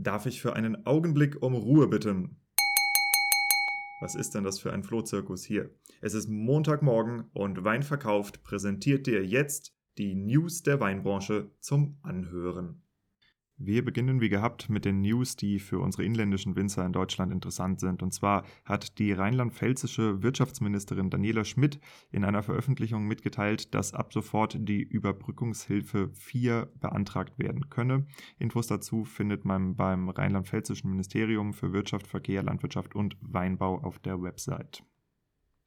Darf ich für einen Augenblick um Ruhe bitten? Was ist denn das für ein Flohzirkus hier? Es ist Montagmorgen und Wein verkauft präsentiert dir jetzt die News der Weinbranche zum Anhören. Wir beginnen wie gehabt mit den News, die für unsere inländischen Winzer in Deutschland interessant sind. Und zwar hat die rheinland-pfälzische Wirtschaftsministerin Daniela Schmidt in einer Veröffentlichung mitgeteilt, dass ab sofort die Überbrückungshilfe 4 beantragt werden könne. Infos dazu findet man beim rheinland-pfälzischen Ministerium für Wirtschaft, Verkehr, Landwirtschaft und Weinbau auf der Website.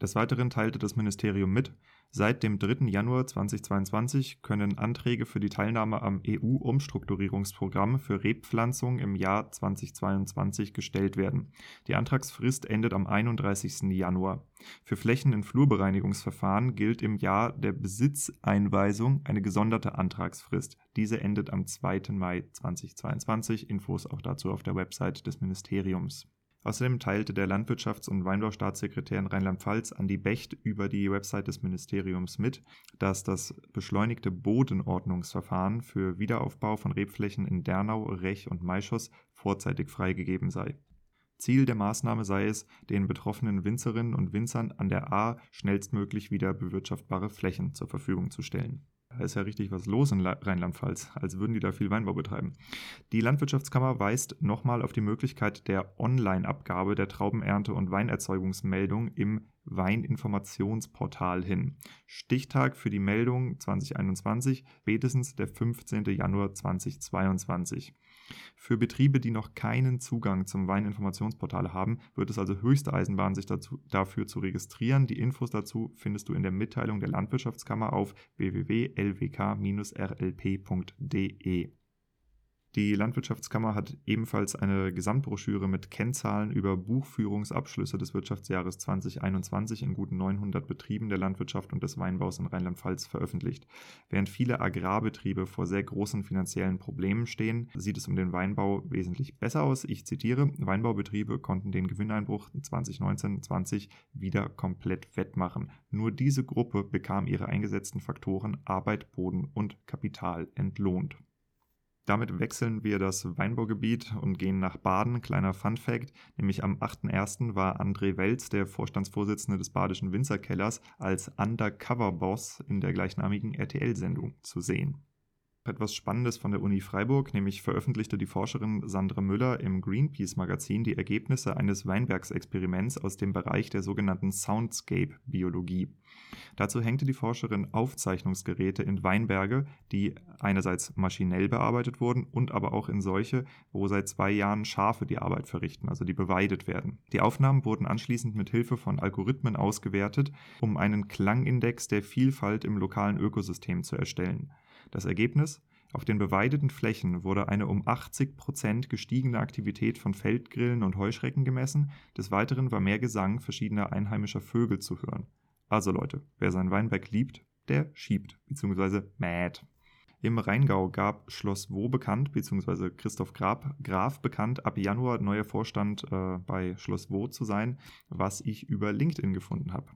Des Weiteren teilte das Ministerium mit, seit dem 3. Januar 2022 können Anträge für die Teilnahme am EU-Umstrukturierungsprogramm für Rebpflanzung im Jahr 2022 gestellt werden. Die Antragsfrist endet am 31. Januar. Für Flächen in Flurbereinigungsverfahren gilt im Jahr der Besitzeinweisung eine gesonderte Antragsfrist. Diese endet am 2. Mai 2022. Infos auch dazu auf der Website des Ministeriums. Außerdem teilte der Landwirtschafts- und Weinbaustaatssekretär in Rheinland-Pfalz Andi Becht über die Website des Ministeriums mit, dass das beschleunigte Bodenordnungsverfahren für Wiederaufbau von Rebflächen in Dernau, Rech und Maischoss vorzeitig freigegeben sei. Ziel der Maßnahme sei es, den betroffenen Winzerinnen und Winzern an der A schnellstmöglich wieder bewirtschaftbare Flächen zur Verfügung zu stellen. Da ist ja richtig was los in Rheinland-Pfalz, als würden die da viel Weinbau betreiben. Die Landwirtschaftskammer weist nochmal auf die Möglichkeit der Online-Abgabe der Traubenernte und Weinerzeugungsmeldung im Weininformationsportal hin. Stichtag für die Meldung 2021, spätestens der 15. Januar 2022. Für Betriebe, die noch keinen Zugang zum Weininformationsportal haben, wird es also höchste Eisenbahn, sich dazu, dafür zu registrieren. Die Infos dazu findest du in der Mitteilung der Landwirtschaftskammer auf www.lwk-rlp.de. Die Landwirtschaftskammer hat ebenfalls eine Gesamtbroschüre mit Kennzahlen über Buchführungsabschlüsse des Wirtschaftsjahres 2021 in gut 900 Betrieben der Landwirtschaft und des Weinbaus in Rheinland-Pfalz veröffentlicht. Während viele Agrarbetriebe vor sehr großen finanziellen Problemen stehen, sieht es um den Weinbau wesentlich besser aus. Ich zitiere, Weinbaubetriebe konnten den Gewinneinbruch 2019-20 wieder komplett wettmachen. Nur diese Gruppe bekam ihre eingesetzten Faktoren Arbeit, Boden und Kapital entlohnt. Damit wechseln wir das Weinbaugebiet und gehen nach Baden. Kleiner Fun Fact, nämlich am 8.1. war André Welz, der Vorstandsvorsitzende des Badischen Winzerkellers, als Undercover-Boss in der gleichnamigen RTL-Sendung zu sehen etwas Spannendes von der Uni Freiburg, nämlich veröffentlichte die Forscherin Sandra Müller im Greenpeace-Magazin die Ergebnisse eines Weinbergsexperiments aus dem Bereich der sogenannten Soundscape-Biologie. Dazu hängte die Forscherin Aufzeichnungsgeräte in Weinberge, die einerseits maschinell bearbeitet wurden und aber auch in solche, wo seit zwei Jahren Schafe die Arbeit verrichten, also die beweidet werden. Die Aufnahmen wurden anschließend mit Hilfe von Algorithmen ausgewertet, um einen Klangindex der Vielfalt im lokalen Ökosystem zu erstellen. Das Ergebnis? Auf den beweideten Flächen wurde eine um 80 Prozent gestiegene Aktivität von Feldgrillen und Heuschrecken gemessen. Des Weiteren war mehr Gesang verschiedener einheimischer Vögel zu hören. Also Leute, wer sein Weinberg liebt, der schiebt, bzw. mäht. Im Rheingau gab Schloss Wo bekannt, beziehungsweise Christoph Grab, Graf bekannt, ab Januar neuer Vorstand äh, bei Schloss Wo zu sein, was ich über LinkedIn gefunden habe.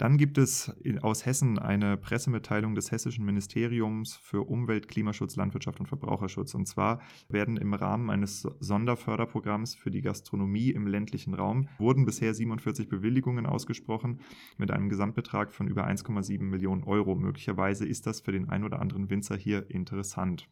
Dann gibt es aus Hessen eine Pressemitteilung des Hessischen Ministeriums für Umwelt, Klimaschutz, Landwirtschaft und Verbraucherschutz. Und zwar werden im Rahmen eines Sonderförderprogramms für die Gastronomie im ländlichen Raum wurden bisher 47 Bewilligungen ausgesprochen mit einem Gesamtbetrag von über 1,7 Millionen Euro. Möglicherweise ist das für den ein oder anderen Winzer hier interessant.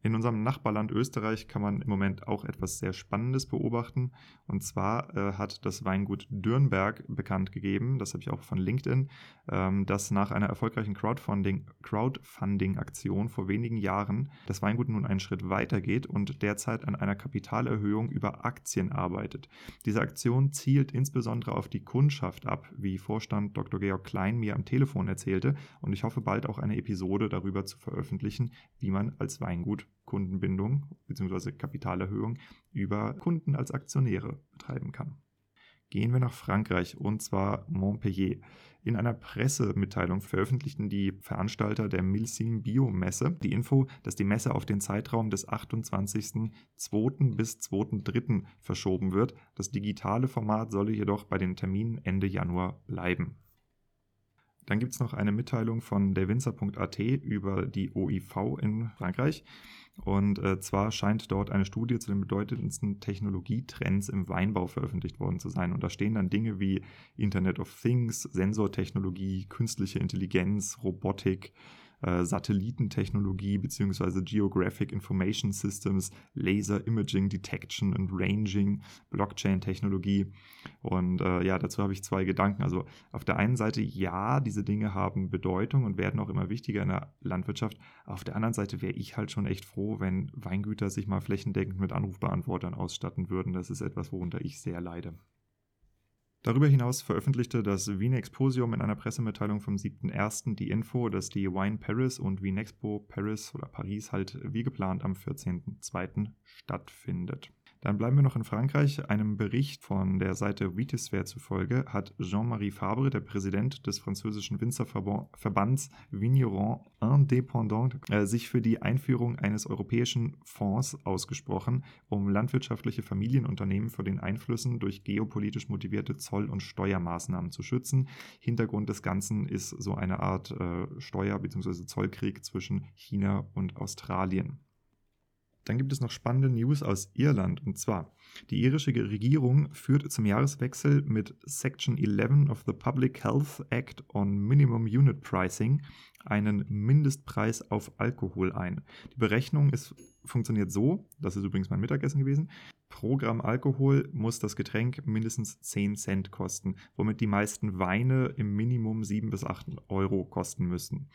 In unserem Nachbarland Österreich kann man im Moment auch etwas sehr Spannendes beobachten. Und zwar äh, hat das Weingut Dürnberg bekannt gegeben, das habe ich auch von LinkedIn, ähm, dass nach einer erfolgreichen Crowdfunding-Aktion Crowdfunding vor wenigen Jahren das Weingut nun einen Schritt weiter geht und derzeit an einer Kapitalerhöhung über Aktien arbeitet. Diese Aktion zielt insbesondere auf die Kundschaft ab, wie Vorstand Dr. Georg Klein mir am Telefon erzählte. Und ich hoffe bald auch eine Episode darüber zu veröffentlichen, wie man als Weingut Kundenbindung bzw. Kapitalerhöhung über Kunden als Aktionäre betreiben kann. Gehen wir nach Frankreich und zwar Montpellier. In einer Pressemitteilung veröffentlichten die Veranstalter der Milsim Bio Messe die Info, dass die Messe auf den Zeitraum des 28.02. bis 2.03. verschoben wird. Das digitale Format solle jedoch bei den Terminen Ende Januar bleiben. Dann gibt es noch eine Mitteilung von derwinzer.at über die OIV in Frankreich. Und äh, zwar scheint dort eine Studie zu den bedeutendsten Technologietrends im Weinbau veröffentlicht worden zu sein. Und da stehen dann Dinge wie Internet of Things, Sensortechnologie, künstliche Intelligenz, Robotik, äh, Satellitentechnologie bzw. Geographic Information Systems, Laser Imaging Detection and Ranging, Blockchain-Technologie. Und äh, ja, dazu habe ich zwei Gedanken. Also auf der einen Seite, ja, diese Dinge haben Bedeutung und werden auch immer wichtiger in der Landwirtschaft. Auf der anderen Seite wäre ich halt schon echt froh, wenn Weingüter sich mal flächendeckend mit Anrufbeantwortern ausstatten würden. Das ist etwas, worunter ich sehr leide. Darüber hinaus veröffentlichte das Wien Exposium in einer Pressemitteilung vom 7.1. die Info, dass die Wine Paris und Wien Expo Paris oder Paris halt wie geplant am 14.2. stattfindet. Dann bleiben wir noch in Frankreich. Einem Bericht von der Seite Vitisphère zufolge hat Jean-Marie Fabre, der Präsident des französischen Winzerverbands Vigneron Indépendant, äh, sich für die Einführung eines europäischen Fonds ausgesprochen, um landwirtschaftliche Familienunternehmen vor den Einflüssen durch geopolitisch motivierte Zoll- und Steuermaßnahmen zu schützen. Hintergrund des Ganzen ist so eine Art äh, Steuer- bzw. Zollkrieg zwischen China und Australien. Dann gibt es noch spannende News aus Irland. Und zwar, die irische Regierung führt zum Jahreswechsel mit Section 11 of the Public Health Act on Minimum Unit Pricing einen Mindestpreis auf Alkohol ein. Die Berechnung ist, funktioniert so, das ist übrigens mein Mittagessen gewesen, pro Gramm Alkohol muss das Getränk mindestens 10 Cent kosten, womit die meisten Weine im Minimum 7 bis 8 Euro kosten müssen.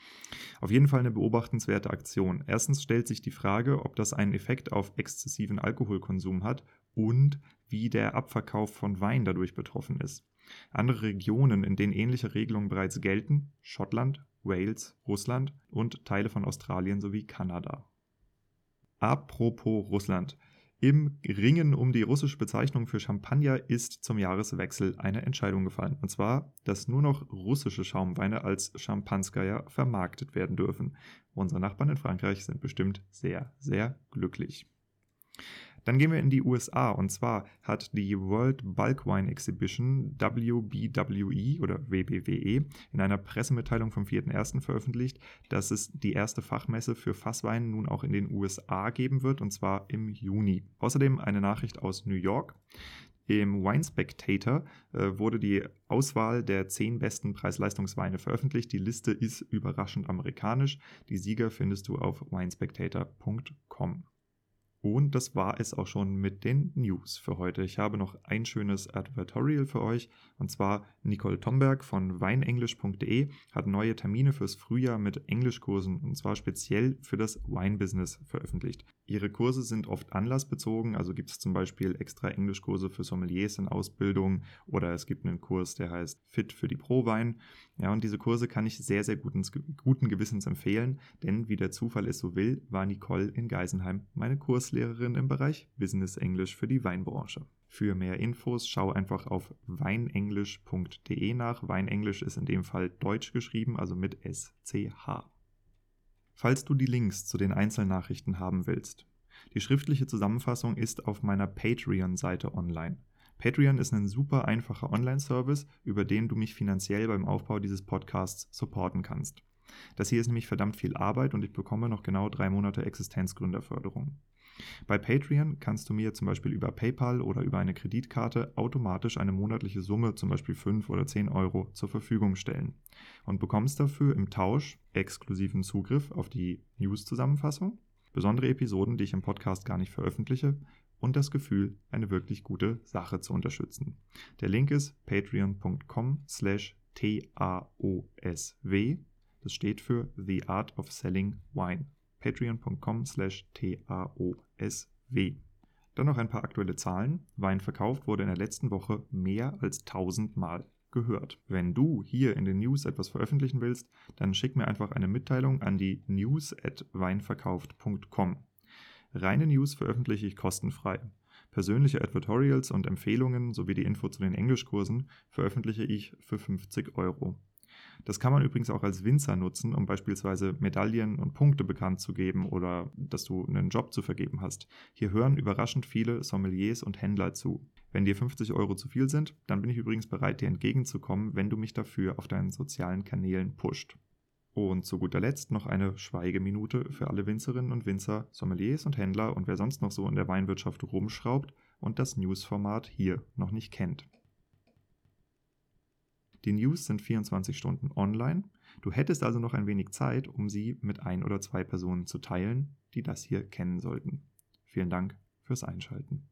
Auf jeden Fall eine beobachtenswerte Aktion. Erstens stellt sich die Frage, ob das einen Effekt auf exzessiven Alkoholkonsum hat und wie der Abverkauf von Wein dadurch betroffen ist. Andere Regionen, in denen ähnliche Regelungen bereits gelten, Schottland, Wales, Russland und Teile von Australien sowie Kanada. Apropos Russland. Im Ringen um die russische Bezeichnung für Champagner ist zum Jahreswechsel eine Entscheidung gefallen. Und zwar, dass nur noch russische Schaumweine als Champanskaya vermarktet werden dürfen. Unsere Nachbarn in Frankreich sind bestimmt sehr, sehr glücklich. Dann gehen wir in die USA und zwar hat die World Bulk Wine Exhibition WBWE oder WBWE in einer Pressemitteilung vom 4.1. veröffentlicht, dass es die erste Fachmesse für Fasswein nun auch in den USA geben wird und zwar im Juni. Außerdem eine Nachricht aus New York. Im Wine Spectator äh, wurde die Auswahl der zehn besten Preis-Leistungsweine veröffentlicht. Die Liste ist überraschend amerikanisch. Die Sieger findest du auf winespectator.com. Und das war es auch schon mit den News für heute. Ich habe noch ein schönes Advertorial für euch. Und zwar Nicole Tomberg von weinenglisch.de hat neue Termine fürs Frühjahr mit Englischkursen und zwar speziell für das Wine-Business veröffentlicht. Ihre Kurse sind oft anlassbezogen, also gibt es zum Beispiel extra Englischkurse für Sommeliers in Ausbildung oder es gibt einen Kurs, der heißt Fit für die Pro-Wein. Ja, und diese Kurse kann ich sehr, sehr guten, guten Gewissens empfehlen, denn wie der Zufall es so will, war Nicole in Geisenheim meine Kurslehrerin im Bereich Business Englisch für die Weinbranche. Für mehr Infos schau einfach auf weinenglisch.de nach. Weinenglisch ist in dem Fall deutsch geschrieben, also mit SCH. Falls du die Links zu den Einzelnachrichten haben willst, die schriftliche Zusammenfassung ist auf meiner Patreon-Seite online. Patreon ist ein super einfacher Online-Service, über den du mich finanziell beim Aufbau dieses Podcasts supporten kannst. Das hier ist nämlich verdammt viel Arbeit und ich bekomme noch genau drei Monate Existenzgründerförderung. Bei Patreon kannst du mir zum Beispiel über PayPal oder über eine Kreditkarte automatisch eine monatliche Summe, zum Beispiel 5 oder 10 Euro, zur Verfügung stellen und bekommst dafür im Tausch exklusiven Zugriff auf die News-Zusammenfassung, besondere Episoden, die ich im Podcast gar nicht veröffentliche und das Gefühl, eine wirklich gute Sache zu unterstützen. Der Link ist patreon.com slash TAOSW. Das steht für The Art of Selling Wine patreon.com slash TAOSW. Dann noch ein paar aktuelle Zahlen. Wein verkauft wurde in der letzten Woche mehr als 1000 Mal gehört. Wenn du hier in den News etwas veröffentlichen willst, dann schick mir einfach eine Mitteilung an die news at weinverkauft.com. Reine News veröffentliche ich kostenfrei. Persönliche Advertorials und Empfehlungen sowie die Info zu den Englischkursen veröffentliche ich für 50 Euro. Das kann man übrigens auch als Winzer nutzen, um beispielsweise Medaillen und Punkte bekannt zu geben oder dass du einen Job zu vergeben hast. Hier hören überraschend viele Sommeliers und Händler zu. Wenn dir 50 Euro zu viel sind, dann bin ich übrigens bereit, dir entgegenzukommen, wenn du mich dafür auf deinen sozialen Kanälen pusht. Und zu guter Letzt noch eine Schweigeminute für alle Winzerinnen und Winzer, Sommeliers und Händler und wer sonst noch so in der Weinwirtschaft rumschraubt und das Newsformat hier noch nicht kennt. Die News sind 24 Stunden online. Du hättest also noch ein wenig Zeit, um sie mit ein oder zwei Personen zu teilen, die das hier kennen sollten. Vielen Dank fürs Einschalten.